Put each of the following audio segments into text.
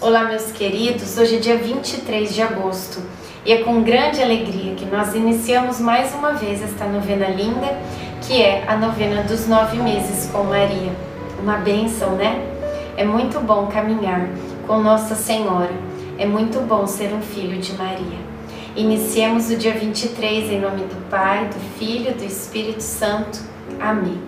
Olá, meus queridos. Hoje é dia 23 de agosto e é com grande alegria que nós iniciamos mais uma vez esta novena linda, que é a novena dos nove meses com Maria. Uma bênção, né? É muito bom caminhar com Nossa Senhora. É muito bom ser um filho de Maria. Iniciemos o dia 23 em nome do Pai, do Filho e do Espírito Santo. Amém.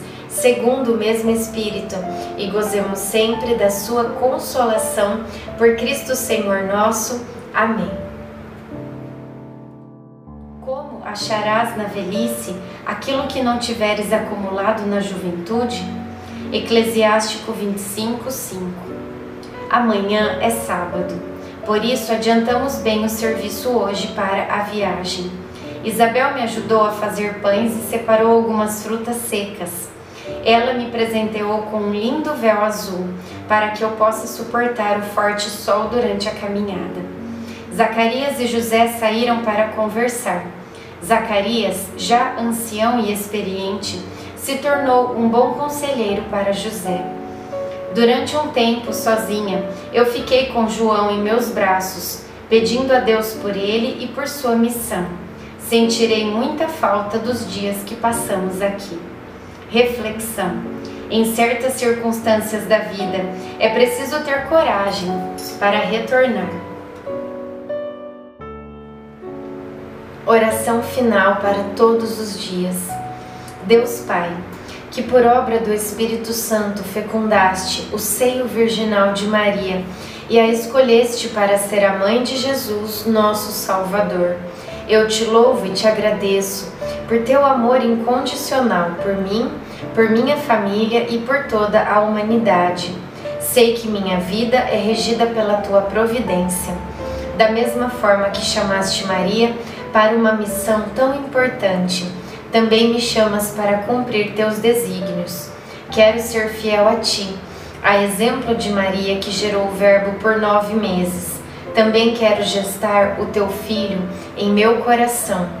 segundo o mesmo Espírito, e gozemos sempre da Sua consolação por Cristo Senhor nosso. Amém. Como acharás na velhice aquilo que não tiveres acumulado na juventude? Eclesiástico 25, 5. Amanhã é sábado, por isso adiantamos bem o serviço hoje para a viagem. Isabel me ajudou a fazer pães e separou algumas frutas secas. Ela me presenteou com um lindo véu azul para que eu possa suportar o forte sol durante a caminhada. Zacarias e José saíram para conversar. Zacarias, já ancião e experiente, se tornou um bom conselheiro para José. Durante um tempo, sozinha, eu fiquei com João em meus braços, pedindo a Deus por ele e por sua missão. Sentirei muita falta dos dias que passamos aqui. Reflexão. Em certas circunstâncias da vida, é preciso ter coragem para retornar. Oração final para todos os dias. Deus Pai, que por obra do Espírito Santo fecundaste o seio virginal de Maria e a escolheste para ser a mãe de Jesus, nosso Salvador. Eu te louvo e te agradeço por teu amor incondicional por mim, por minha família e por toda a humanidade. Sei que minha vida é regida pela tua providência. Da mesma forma que chamaste Maria para uma missão tão importante, também me chamas para cumprir teus desígnios. Quero ser fiel a ti, a exemplo de Maria que gerou o Verbo por nove meses. Também quero gestar o teu filho em meu coração